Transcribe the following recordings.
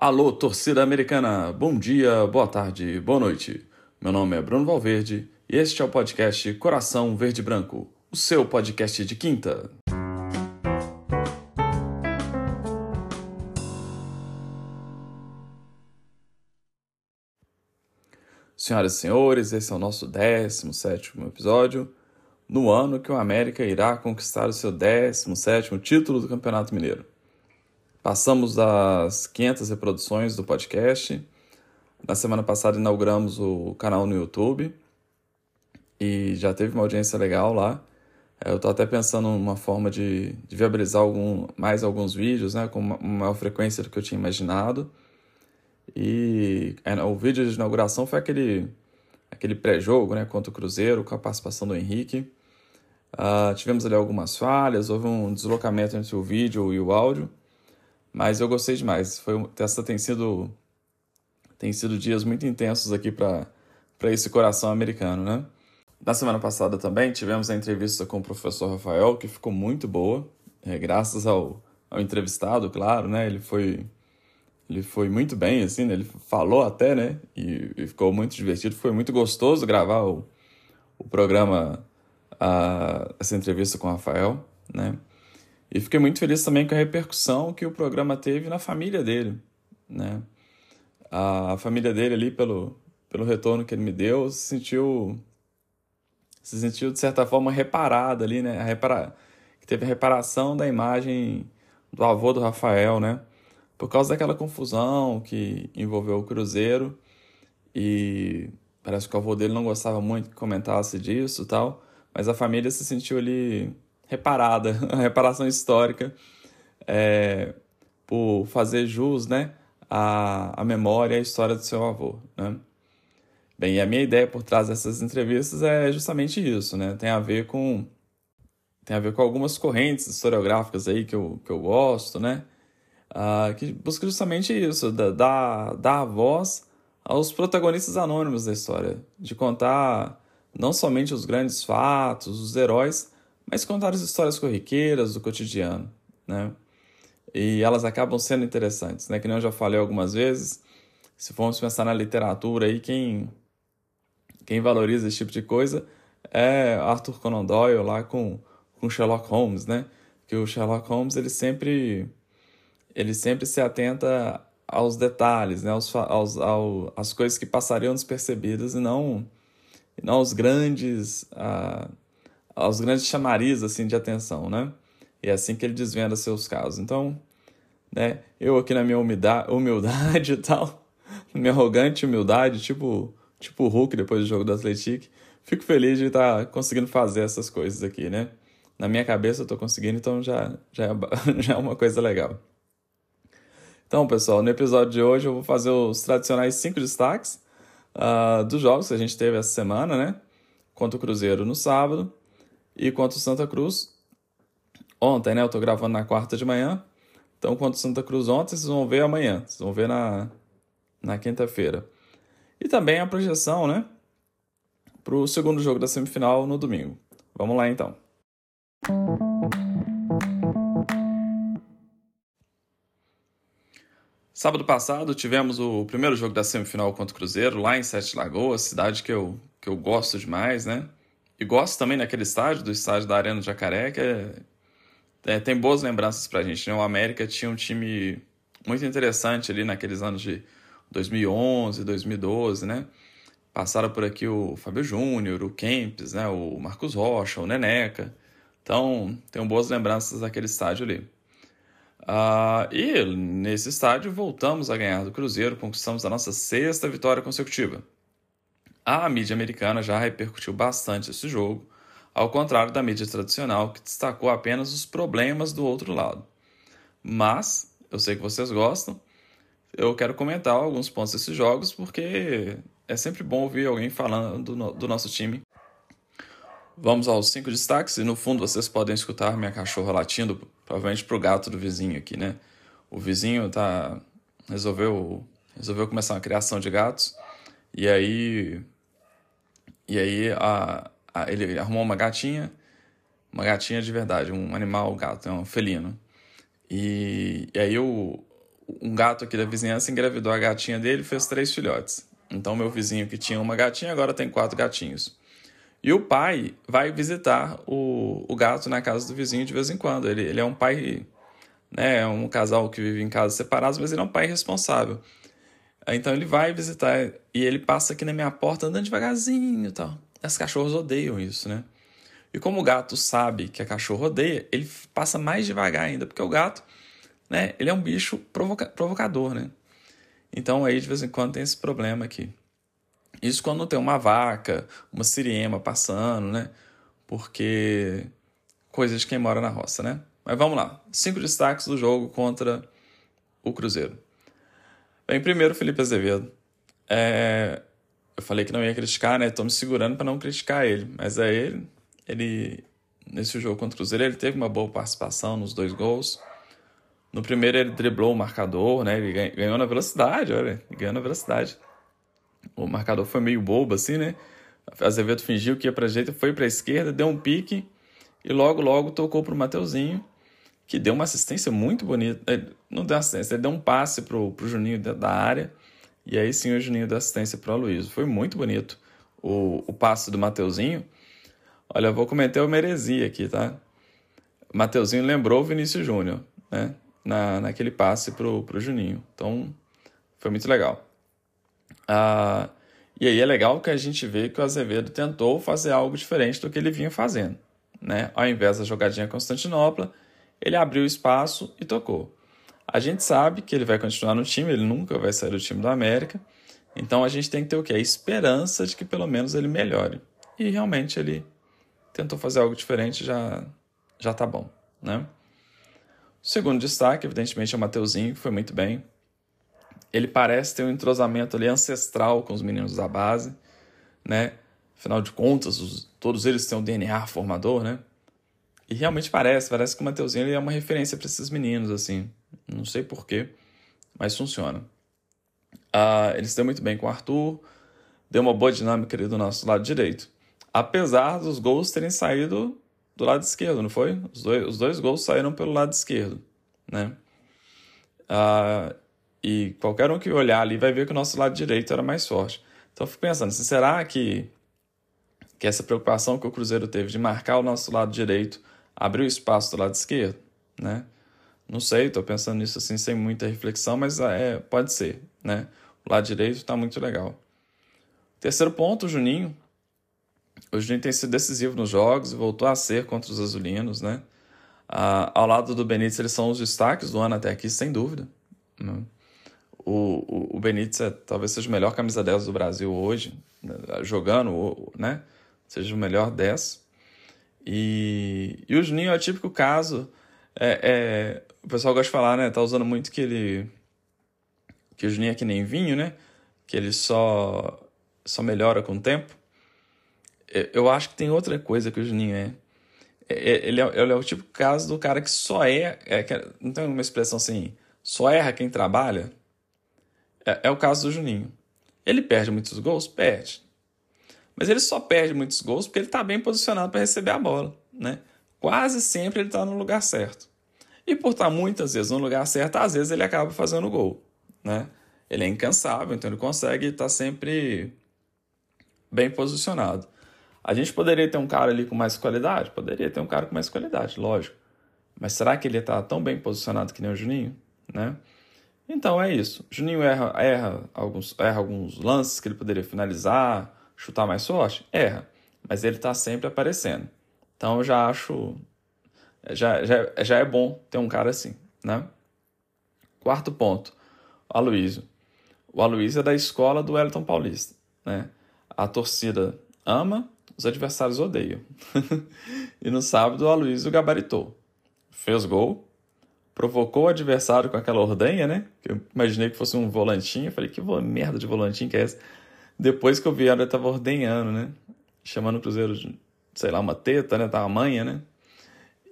Alô, torcida americana! Bom dia, boa tarde, boa noite. Meu nome é Bruno Valverde e este é o podcast Coração Verde Branco, o seu podcast de quinta. Senhoras e senhores, esse é o nosso 17 episódio, no ano que o América irá conquistar o seu 17 título do Campeonato Mineiro. Passamos das 500 reproduções do podcast. Na semana passada inauguramos o canal no YouTube e já teve uma audiência legal lá. É, eu estou até pensando numa forma de, de viabilizar algum, mais alguns vídeos, né, com uma maior frequência do que eu tinha imaginado. E é, o vídeo de inauguração foi aquele, aquele pré-jogo né, contra o Cruzeiro, com a participação do Henrique. Uh, tivemos ali algumas falhas, houve um deslocamento entre o vídeo e o áudio, mas eu gostei demais. Foi, essa tem sido, tem sido dias muito intensos aqui para esse coração americano, né? Na semana passada também tivemos a entrevista com o professor Rafael, que ficou muito boa, é, graças ao, ao entrevistado, claro, né? Ele foi, ele foi muito bem, assim, né? ele falou até, né? E, e, ficou muito divertido. Foi muito gostoso gravar o, o programa, a, essa entrevista com o Rafael, né? E fiquei muito feliz também com a repercussão que o programa teve na família dele, né? A família dele ali, pelo, pelo retorno que ele me deu, se sentiu, se sentiu de certa forma reparada ali, né? A repara, teve a reparação da imagem do avô do Rafael, né? Por causa daquela confusão que envolveu o Cruzeiro e parece que o avô dele não gostava muito que comentasse disso tal, mas a família se sentiu ali reparada, a reparação histórica, é, por fazer jus né, à, à memória e à história do seu avô. Né? Bem, e a minha ideia por trás dessas entrevistas é justamente isso, né? Tem a ver com tem a ver com algumas correntes historiográficas aí que eu, que eu gosto, né? Uh, que busca justamente isso, dar, dar voz aos protagonistas anônimos da história, de contar não somente os grandes fatos, os heróis, mas contar as histórias corriqueiras do cotidiano, né? E elas acabam sendo interessantes, né? Que nem eu já falei algumas vezes, se formos pensar na literatura aí, quem, quem valoriza esse tipo de coisa é Arthur Conan Doyle lá com, com Sherlock Holmes, né? Que o Sherlock Holmes, ele sempre, ele sempre se atenta aos detalhes, né? Aos, aos, ao, às coisas que passariam despercebidas e não, e não aos grandes... Uh, aos grandes chamarizes assim, de atenção, né? E é assim que ele desvenda seus casos. Então, né, eu aqui na minha humildade, humildade e tal, minha arrogante humildade, tipo, tipo o Hulk depois do jogo do Atlético, fico feliz de estar tá conseguindo fazer essas coisas aqui, né? Na minha cabeça eu estou conseguindo, então já, já, é, já é uma coisa legal. Então, pessoal, no episódio de hoje eu vou fazer os tradicionais cinco destaques uh, dos jogos que a gente teve essa semana, né? Contra o Cruzeiro no sábado, e quanto o Santa Cruz, ontem, né? Eu tô gravando na quarta de manhã. Então, quanto o Santa Cruz ontem, vocês vão ver amanhã. Vocês vão ver na, na quinta-feira. E também a projeção, né? Para o segundo jogo da semifinal no domingo. Vamos lá, então. Sábado passado tivemos o primeiro jogo da semifinal contra o Cruzeiro, lá em Sete Lagoas, cidade que eu, que eu gosto demais, né? E gosto também daquele estádio, do estádio da Arena do Jacaré, que é, é, tem boas lembranças pra gente. Né? O América tinha um time muito interessante ali naqueles anos de 2011, 2012, né? Passaram por aqui o Fábio Júnior, o Kempes, né? o Marcos Rocha, o Neneca. Então, tenho boas lembranças daquele estádio ali. Uh, e nesse estádio voltamos a ganhar do Cruzeiro, conquistamos a nossa sexta vitória consecutiva. A mídia americana já repercutiu bastante esse jogo, ao contrário da mídia tradicional, que destacou apenas os problemas do outro lado. Mas, eu sei que vocês gostam, eu quero comentar alguns pontos desses jogos, porque é sempre bom ouvir alguém falando do, nosso time. Vamos aos cinco destaques, e no fundo vocês podem escutar minha cachorra latindo, provavelmente pro gato do vizinho aqui, né? O vizinho tá resolveu resolveu começar uma criação de gatos, e aí e aí a, a, ele arrumou uma gatinha, uma gatinha de verdade, um animal gato, é um felino. E, e aí o, um gato aqui da vizinhança engravidou a gatinha dele e fez três filhotes. Então, meu vizinho que tinha uma gatinha agora tem quatro gatinhos. E o pai vai visitar o, o gato na casa do vizinho de vez em quando. Ele, ele é um pai, né? É um casal que vive em casas separadas, mas ele é um pai responsável. Então ele vai visitar e ele passa aqui na minha porta andando devagarzinho e tal. As cachorros odeiam isso, né? E como o gato sabe que a cachorro odeia, ele passa mais devagar ainda, porque o gato, né, ele é um bicho provoca provocador, né? Então aí de vez em quando tem esse problema aqui. Isso quando tem uma vaca, uma siriema passando, né? Porque coisas de quem mora na roça, né? Mas vamos lá. Cinco destaques do jogo contra o Cruzeiro. Bem, primeiro, Felipe Azevedo. É... Eu falei que não ia criticar, né? Estou me segurando para não criticar ele. Mas é ele. Ele, nesse jogo contra o Cruzeiro, ele teve uma boa participação nos dois gols. No primeiro, ele driblou o marcador, né? Ele ganhou na velocidade, olha. Ele ganhou na velocidade o marcador foi meio bobo assim, né? Azevedo fingiu que ia para a direita, foi para a esquerda, deu um pique e logo, logo tocou para o Mateuzinho, que deu uma assistência muito bonita. Não deu assistência, ele deu um passe para o Juninho da área e aí sim o Juninho deu assistência para o Aloysio. Foi muito bonito o, o passe do Mateuzinho. Olha, eu vou cometer uma heresia aqui, tá? Mateuzinho lembrou o Vinícius Júnior, né? Na, naquele passe pro, pro Juninho. Então, foi muito legal. Ah, e aí é legal que a gente vê que o Azevedo tentou fazer algo diferente do que ele vinha fazendo. Né? Ao invés da jogadinha Constantinopla, ele abriu espaço e tocou. A gente sabe que ele vai continuar no time, ele nunca vai sair do time do América. Então a gente tem que ter o quê? A esperança de que pelo menos ele melhore. E realmente ele tentou fazer algo diferente, já já tá bom, né? O segundo destaque, evidentemente, é o Mateuzinho, que foi muito bem ele parece ter um entrosamento ali ancestral com os meninos da base, né? Afinal de contas, os, todos eles têm um DNA formador, né? E realmente parece, parece que o Mateuzinho ele é uma referência para esses meninos, assim. Não sei porquê, mas funciona. Uh, ele se deu muito bem com o Arthur, deu uma boa dinâmica ali do nosso lado direito. Apesar dos gols terem saído do lado esquerdo, não foi? Os dois, os dois gols saíram pelo lado esquerdo, né? Uh, e qualquer um que olhar ali vai ver que o nosso lado direito era mais forte. Então eu fico pensando, assim, será que, que essa preocupação que o Cruzeiro teve de marcar o nosso lado direito abriu espaço do lado esquerdo? Né? Não sei, estou pensando nisso assim sem muita reflexão, mas é, pode ser. Né? O lado direito está muito legal. Terceiro ponto, o Juninho. O Juninho tem sido decisivo nos jogos e voltou a ser contra os azulinos. Né? Ah, ao lado do Benítez, eles são os destaques do ano até aqui, sem dúvida. Né? o, o, Benítez é, talvez seja o melhor camisa 10 do Brasil hoje, né, jogando, né? Seja o melhor 10. E, e o Juninho é o típico caso. É, é, o pessoal gosta de falar, né? Tá usando muito que ele. Que o Juninho é que nem vinho, né? Que ele só, só melhora com o tempo. Eu acho que tem outra coisa que o Juninho é. é, é ele, é ele é o tipo caso do cara que só é, é. Não tem uma expressão assim. Só erra quem trabalha. É, é o caso do Juninho. Ele perde muitos gols? Perde. Mas ele só perde muitos gols porque ele está bem posicionado para receber a bola. Né? Quase sempre ele está no lugar certo. E por estar tá muitas vezes no lugar certo, às vezes ele acaba fazendo gol. Né? Ele é incansável, então ele consegue estar tá sempre bem posicionado. A gente poderia ter um cara ali com mais qualidade? Poderia ter um cara com mais qualidade, lógico. Mas será que ele está tão bem posicionado que nem o Juninho? Né? Então é isso. Juninho erra, erra, alguns, erra alguns lances que ele poderia finalizar, chutar mais forte? Erra. Mas ele está sempre aparecendo. Então eu já acho. Já, já, já é bom ter um cara assim, né? Quarto ponto. O Aloysio. O Aloysio é da escola do Wellington Paulista, né? A torcida ama, os adversários odeiam. e no sábado o Aloysio gabaritou. Fez gol, provocou o adversário com aquela ordenha, né? Eu imaginei que fosse um volantinho. Eu falei, que merda de volantinho que é essa? Depois que eu vi ela, tava ordenhando, né? Chamando o Cruzeiro de, sei lá, uma teta, né? Tava manha, né?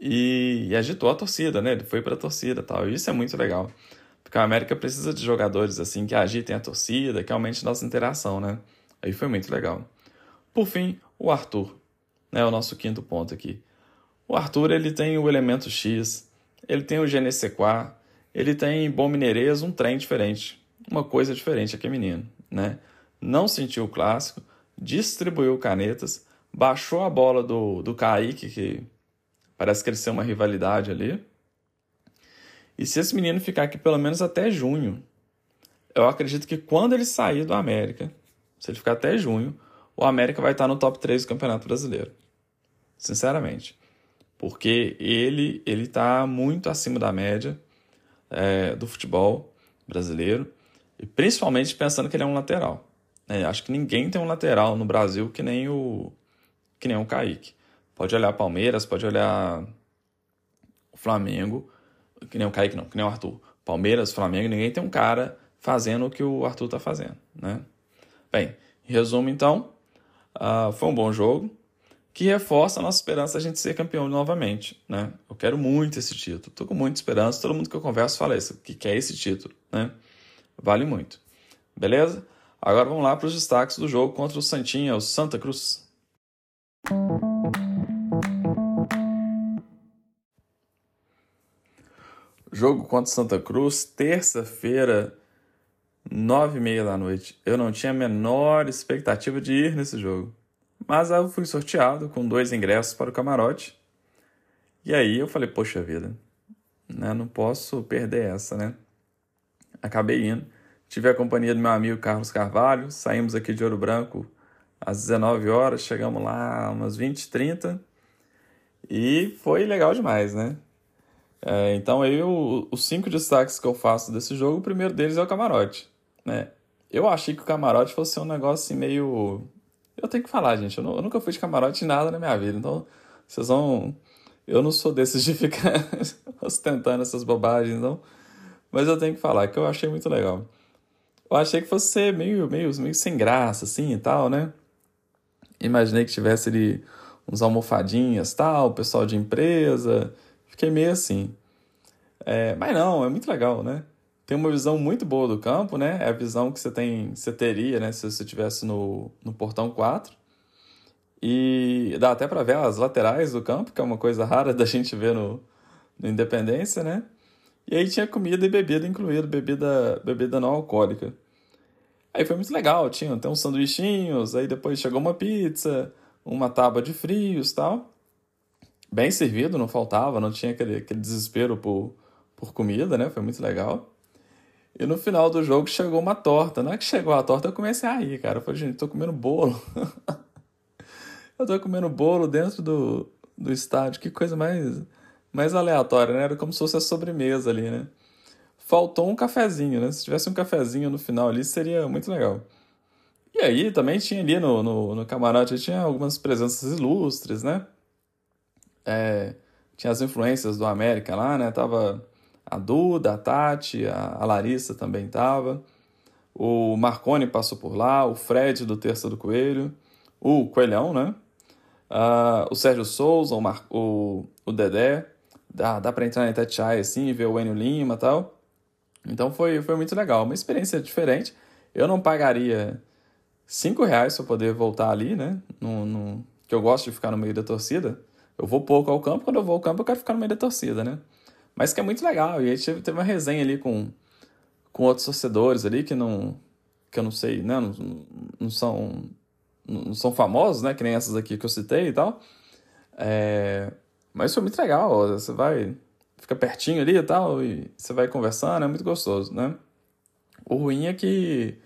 E, e, agitou a torcida, né? Ele foi pra torcida tal. E isso é muito legal. Porque a América precisa de jogadores assim que agitem a torcida, que aumente nossa interação, né? Aí foi muito legal. Por fim, o Arthur, né? O nosso quinto ponto aqui. O Arthur, ele tem o elemento X, ele tem o Genesequá, ele tem bom mineirês, um trem diferente, uma coisa diferente aqui, menino, né? Não sentiu o clássico, distribuiu canetas, baixou a bola do, do Kaique, que parece têm uma rivalidade ali. E se esse menino ficar aqui pelo menos até junho, eu acredito que quando ele sair do América, se ele ficar até junho, o América vai estar no top 3 do Campeonato Brasileiro. Sinceramente. Porque ele ele está muito acima da média é, do futebol brasileiro. E principalmente pensando que ele é um lateral. É, acho que ninguém tem um lateral no Brasil que nem o que nem o Kaique. Pode olhar Palmeiras, pode olhar o Flamengo, que nem o Kaique não, que nem o Arthur. Palmeiras, Flamengo, ninguém tem um cara fazendo o que o Arthur está fazendo, né? Bem, em resumo então, uh, foi um bom jogo que reforça a nossa esperança de a gente ser campeão novamente, né? Eu quero muito esse título, tô com muita esperança, todo mundo que eu converso fala isso, que quer esse título, né? Vale muito. Beleza? Agora vamos lá para os destaques do jogo contra o Santinha, o Santa Cruz. Jogo contra Santa Cruz, terça-feira, nove e meia da noite. Eu não tinha a menor expectativa de ir nesse jogo. Mas eu fui sorteado com dois ingressos para o camarote. E aí eu falei, poxa vida, né? não posso perder essa, né? Acabei indo. Tive a companhia do meu amigo Carlos Carvalho. Saímos aqui de Ouro Branco às 19 horas, chegamos lá umas 20, 30. E foi legal demais, né? É, então, eu, os cinco destaques que eu faço desse jogo, o primeiro deles é o camarote. Né? Eu achei que o camarote fosse um negócio assim meio. Eu tenho que falar, gente. Eu, não, eu nunca fui de camarote em nada na minha vida. Então, vocês vão. Eu não sou desses de ficar ostentando essas bobagens, não. Mas eu tenho que falar que eu achei muito legal. Eu achei que fosse ser meio, meio, meio sem graça, assim e tal, né? Imaginei que tivesse ali uns almofadinhas, tal, pessoal de empresa Fiquei meio assim. É, mas não, é muito legal, né? Tem uma visão muito boa do campo, né? É a visão que você tem, você teria, né? Se você estivesse no, no portão 4. E dá até para ver as laterais do campo, que é uma coisa rara da gente ver no, no Independência, né? E aí tinha comida e bebida incluído, bebida, bebida não alcoólica. Aí foi muito legal, tinha até uns sanduichinhos, aí depois chegou uma pizza, uma tábua de frios tal bem servido, não faltava, não tinha aquele, aquele desespero por, por comida, né? Foi muito legal. E no final do jogo chegou uma torta. Na é que chegou a torta, eu comecei a rir, cara. Eu falei, gente, tô comendo bolo. eu tô comendo bolo dentro do, do estádio. Que coisa mais, mais aleatória, né? Era como se fosse a sobremesa ali, né? Faltou um cafezinho, né? Se tivesse um cafezinho no final ali, seria muito legal. E aí também tinha ali no, no, no camarote, tinha algumas presenças ilustres, né? é, tinha as influências do América lá, né? Tava a Duda, a Tati, a, a Larissa também tava. O Marconi passou por lá, o Fred do Terça do Coelho, o Coelhão, né? Uh, o Sérgio Souza, o, Mar... o, o Dedé. Dá, dá para entrar na Itatiaia assim ver o Enio Lima e tal. Então foi, foi muito legal, uma experiência diferente. Eu não pagaria cinco reais para poder voltar ali, né? No, no, que eu gosto de ficar no meio da torcida. Eu vou pouco ao campo, quando eu vou ao campo eu quero ficar no meio da torcida, né? Mas que é muito legal. E aí teve, teve uma resenha ali com, com outros torcedores ali que não. que eu não sei, né? Não, não são. Não são famosos, né? Que nem essas aqui que eu citei e tal. É, mas foi muito legal. Você vai. Fica pertinho ali e tal, e você vai conversando, é muito gostoso, né? O ruim é que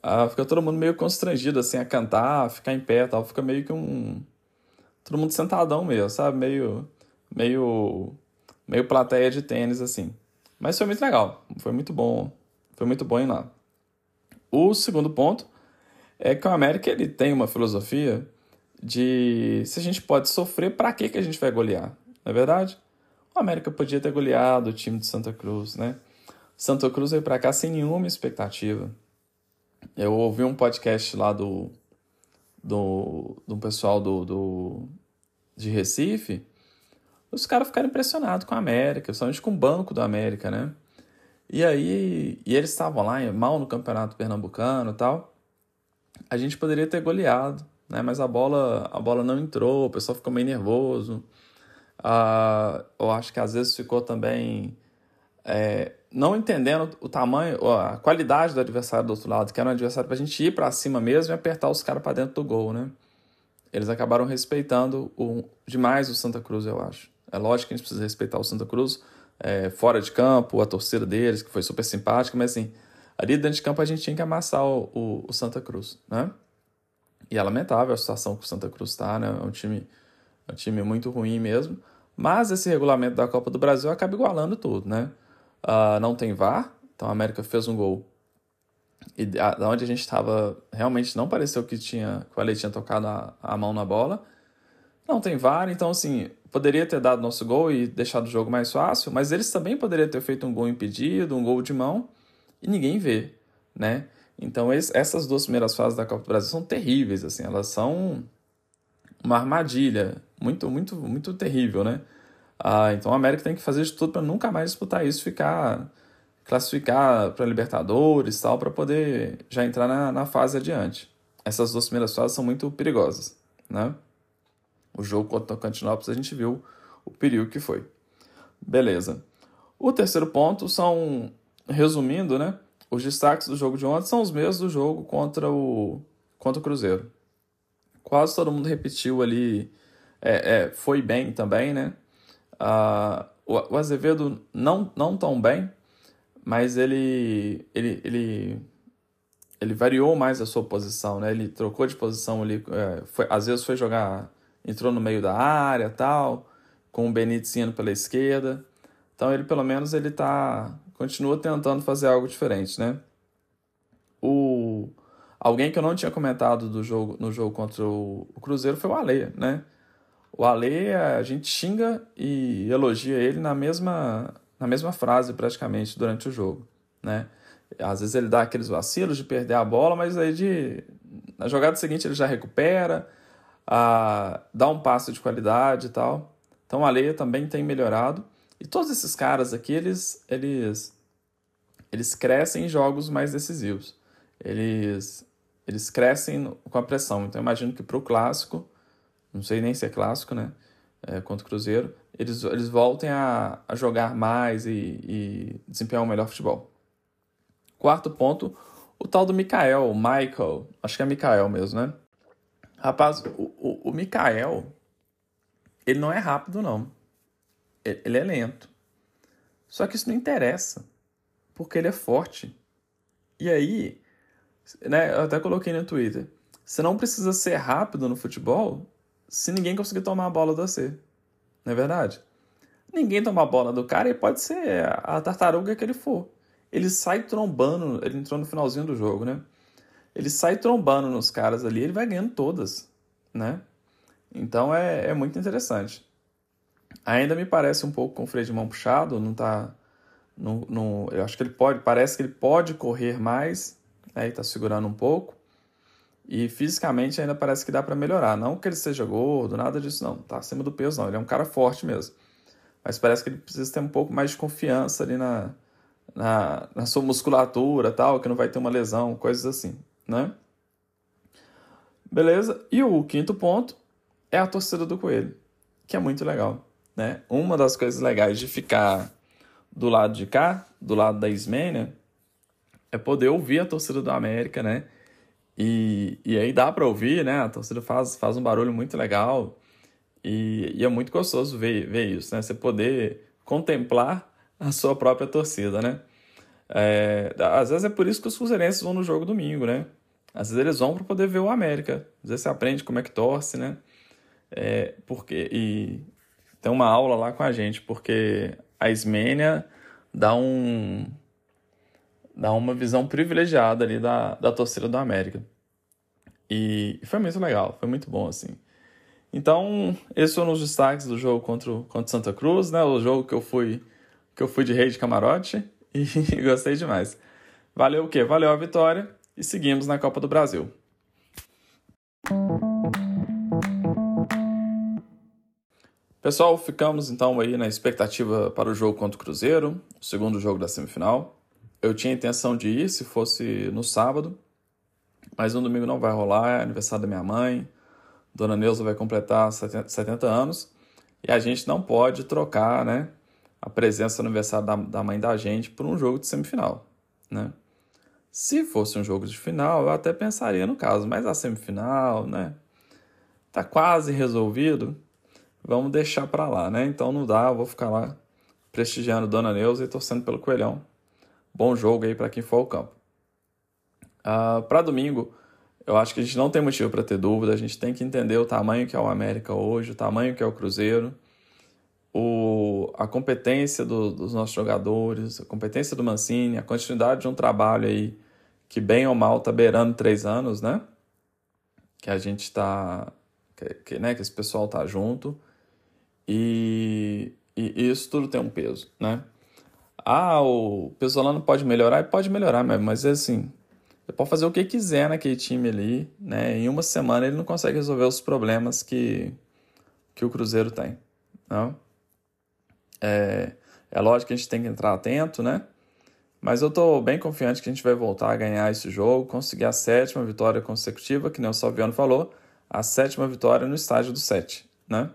ah, fica todo mundo meio constrangido, assim, a cantar, a ficar em pé tal. Fica meio que um todo mundo sentadão mesmo, sabe? Meio, meio, meio plateia de tênis, assim. Mas foi muito legal, foi muito bom, foi muito bom ir lá. O segundo ponto é que o América ele tem uma filosofia de se a gente pode sofrer, para que, que a gente vai golear? Não é verdade? O América podia ter goleado o time de Santa Cruz, né? Santa Cruz veio para cá sem nenhuma expectativa. Eu ouvi um podcast lá do do, do pessoal do, do, de Recife, os caras ficaram impressionados com a América, principalmente com o Banco da América, né? E aí, e eles estavam lá mal no Campeonato Pernambucano e tal. A gente poderia ter goleado, né? Mas a bola, a bola não entrou, o pessoal ficou meio nervoso. Ah, eu acho que às vezes ficou também é, não entendendo o tamanho, a qualidade do adversário do outro lado, que era um adversário para a gente ir para cima mesmo e apertar os caras para dentro do gol, né? Eles acabaram respeitando o, demais o Santa Cruz, eu acho. É lógico que a gente precisa respeitar o Santa Cruz é, fora de campo, a torcida deles, que foi super simpática, mas assim, ali dentro de campo a gente tinha que amassar o, o, o Santa Cruz, né? E é lamentável a situação que o Santa Cruz está, né? É um time, é um time muito ruim mesmo. Mas esse regulamento da Copa do Brasil acaba igualando tudo, né? Uh, não tem VAR, então a América fez um gol. E da onde a gente estava, realmente não pareceu que tinha que o Ale tinha tocado a, a mão na bola. Não tem VAR, então assim, poderia ter dado nosso gol e deixado o jogo mais fácil, mas eles também poderiam ter feito um gol impedido, um gol de mão, e ninguém vê, né? Então esse, essas duas primeiras fases da Copa do Brasil são terríveis, assim, elas são uma armadilha muito, muito, muito terrível, né? Ah, então a América tem que fazer de tudo para nunca mais disputar isso, ficar classificar para Libertadores tal, para poder já entrar na, na fase adiante. Essas duas primeiras fases são muito perigosas, né? O jogo contra o Tocantinópolis a gente viu o perigo que foi. Beleza. O terceiro ponto são, resumindo, né? Os destaques do jogo de ontem são os mesmos do jogo contra o, contra o Cruzeiro. Quase todo mundo repetiu ali, é, é, foi bem também, né? Uh, o, Azevedo não, não tão bem, mas ele, ele, ele, ele variou mais a sua posição, né? Ele trocou de posição ali, é, foi, às vezes foi jogar, entrou no meio da área tal, com o Benítez indo pela esquerda. Então ele pelo menos ele tá continua tentando fazer algo diferente, né? O alguém que eu não tinha comentado do jogo no jogo contra o, o Cruzeiro foi o Ale, né? O Ale, a gente xinga e elogia ele na mesma, na mesma frase praticamente durante o jogo, né? Às vezes ele dá aqueles vacilos de perder a bola, mas aí de, na jogada seguinte ele já recupera, a, dá um passo de qualidade e tal. Então o Ale também tem melhorado. E todos esses caras aqui, eles, eles, eles crescem em jogos mais decisivos. Eles, eles crescem com a pressão. Então, imagino que para o clássico, não sei nem se é clássico, né? É, contra o Cruzeiro, eles, eles voltem a, a jogar mais e, e desempenhar um melhor futebol. Quarto ponto, o tal do Mikael, Michael, acho que é Mikael mesmo, né? Rapaz, o, o, o Mikael, ele não é rápido, não. Ele, é lento. Só que isso não interessa, porque ele é forte. E aí, né, eu até coloquei no Twitter, você não precisa ser rápido no futebol se ninguém conseguir tomar a bola do você. Não é verdade? Ninguém toma a bola do cara e pode ser a tartaruga que ele for. Ele sai trombando, ele entrou no finalzinho do jogo, né? Ele sai trombando nos caras ali, ele vai ganhando todas, né? Então é, é muito interessante. Ainda me parece um pouco com o freio de mão puxado, não tá. Não, eu acho que ele pode, parece que ele pode correr mais, aí né? tá segurando um pouco. E fisicamente ainda parece que dá para melhorar. Não que ele seja gordo, nada disso não. Tá acima do peso não. Ele é um cara forte mesmo. Mas parece que ele precisa ter um pouco mais de confiança ali na, na, na sua musculatura tal, que não vai ter uma lesão, coisas assim, né? Beleza? E o quinto ponto é a torcida do coelho, que é muito legal, né? Uma das coisas legais de ficar do lado de cá, do lado da Ismênia, é poder ouvir a torcida do América, né? E, e aí dá para ouvir, né? A torcida faz, faz um barulho muito legal e, e, é muito gostoso ver, ver isso, né? Você poder contemplar a sua própria torcida, né? É, às vezes é por isso que os cruzeirenses vão no jogo domingo, né? Às vezes eles vão para poder ver o América. Às vezes você aprende como é que torce, né? É, porque, e tem uma aula lá com a gente, porque a Ismênia dá um, dá uma visão privilegiada ali da, da torcida do América. E foi muito legal, foi muito bom, assim. Então, esses foram os destaques do jogo contra, contra Santa Cruz, né? O jogo que eu fui que eu fui de rei de camarote e gostei demais. Valeu o quê? Valeu a vitória e seguimos na Copa do Brasil. Pessoal, ficamos então aí na expectativa para o jogo contra o Cruzeiro, o segundo jogo da semifinal. Eu tinha intenção de ir se fosse no sábado, mas no domingo não vai rolar, é aniversário da minha mãe. Dona Neuza vai completar 70 anos e a gente não pode trocar, né? a presença no aniversário da, da mãe da gente por um jogo de semifinal, né? Se fosse um jogo de final, eu até pensaria no caso, mas a semifinal, né? Tá quase resolvido, vamos deixar para lá, né? Então não dá, eu vou ficar lá prestigiando Dona Neuza e torcendo pelo Coelhão. Bom jogo aí para quem for ao campo. Uh, ah, para domingo, eu acho que a gente não tem motivo para ter dúvida, a gente tem que entender o tamanho que é o América hoje, o tamanho que é o Cruzeiro, o, a competência do, dos nossos jogadores, a competência do Mancini, a continuidade de um trabalho aí que bem ou mal está beirando três anos, né? Que a gente está, que, que, né, que esse pessoal tá junto e, e, isso tudo tem um peso, né? Ah, o Pesolano pode melhorar, pode melhorar mesmo, mas é assim, ele pode fazer o que quiser naquele time ali, né? Em uma semana ele não consegue resolver os problemas que, que o Cruzeiro tem, não? É, é lógico que a gente tem que entrar atento, né? Mas eu estou bem confiante que a gente vai voltar a ganhar esse jogo, conseguir a sétima vitória consecutiva, que nem o Salviano falou, a sétima vitória no estádio do 7, né?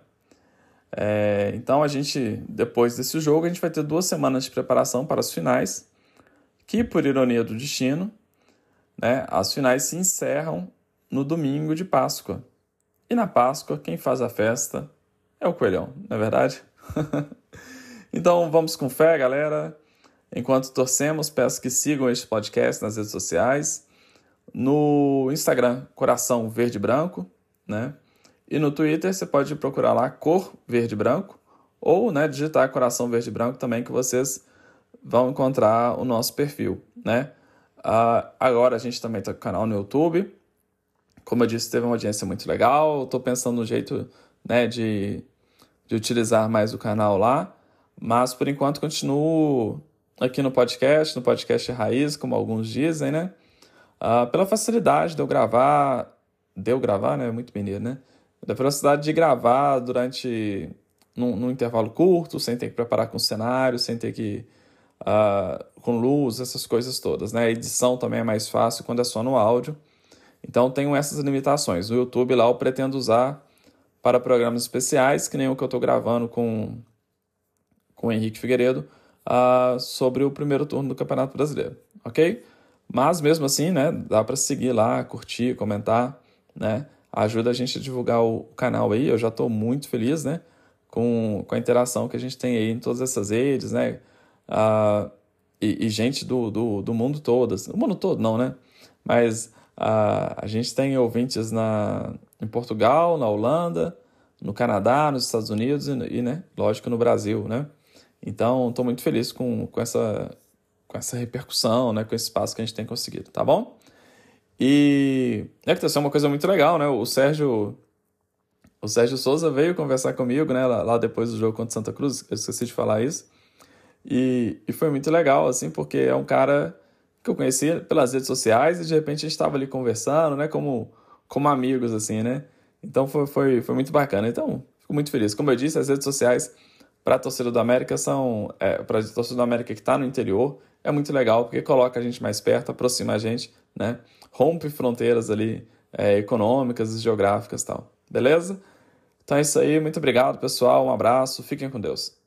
É, então a gente, depois desse jogo, a gente vai ter duas semanas de preparação para as finais, que por ironia do destino, né, as finais se encerram no domingo de Páscoa. E na Páscoa, quem faz a festa é o coelhão, não é verdade? então vamos com fé, galera. Enquanto torcemos, peço que sigam este podcast nas redes sociais. No Instagram, Coração Verde Branco, né? E no Twitter você pode procurar lá Cor Verde Branco ou né, digitar Coração Verde Branco também que vocês vão encontrar o nosso perfil, né? Uh, agora a gente também está com canal no YouTube. Como eu disse, teve uma audiência muito legal. Estou pensando no jeito né, de, de utilizar mais o canal lá. Mas por enquanto continuo aqui no podcast, no podcast Raiz, como alguns dizem, né? Uh, pela facilidade de eu gravar, de eu gravar, né? Muito mineiro, né? Da velocidade de gravar durante num, num, intervalo curto, sem ter que preparar com cenário, sem ter que uh, com luz, essas coisas todas, né? A edição também é mais fácil quando é só no áudio. Então tenho essas limitações. No YouTube lá eu pretendo usar para programas especiais, que nem o que eu estou gravando com, com o Henrique Figueiredo, uh, sobre o primeiro turno do Campeonato Brasileiro, ok? Mas mesmo assim, né, dá para seguir lá, curtir, comentar, né? Ajuda a gente a divulgar o canal aí. Eu já estou muito feliz, né? Com, com a interação que a gente tem aí em todas essas redes, né? Uh, e, e, gente do, do, do mundo todo, assim, o mundo todo não, né? Mas uh, a gente tem ouvintes na, em Portugal, na Holanda, no Canadá, nos Estados Unidos e, e né, lógico, no Brasil, né? Então, estou muito feliz com, com, essa, com essa repercussão, né, com esse espaço que a gente tem conseguido, tá bom? E é que tá uma coisa muito legal, né? O Sérgio o Sérgio Souza veio conversar comigo, né, lá, lá depois do jogo contra Santa Cruz, eu esqueci de falar isso. E, e foi muito legal, assim, porque é um cara que eu conhecia pelas redes sociais e de repente a gente estava ali conversando, né, como, como amigos, assim, né? Então foi, foi, foi muito bacana. Então, fico muito feliz. Como eu disse, as redes sociais para a torcida do América são. É, para a torcida do América que está no interior, é muito legal porque coloca a gente mais perto, aproxima a gente, né? Rompe fronteiras ali é, econômicas e geográficas tal. Beleza? Então é isso aí. Muito obrigado, pessoal. Um abraço. Fiquem com Deus.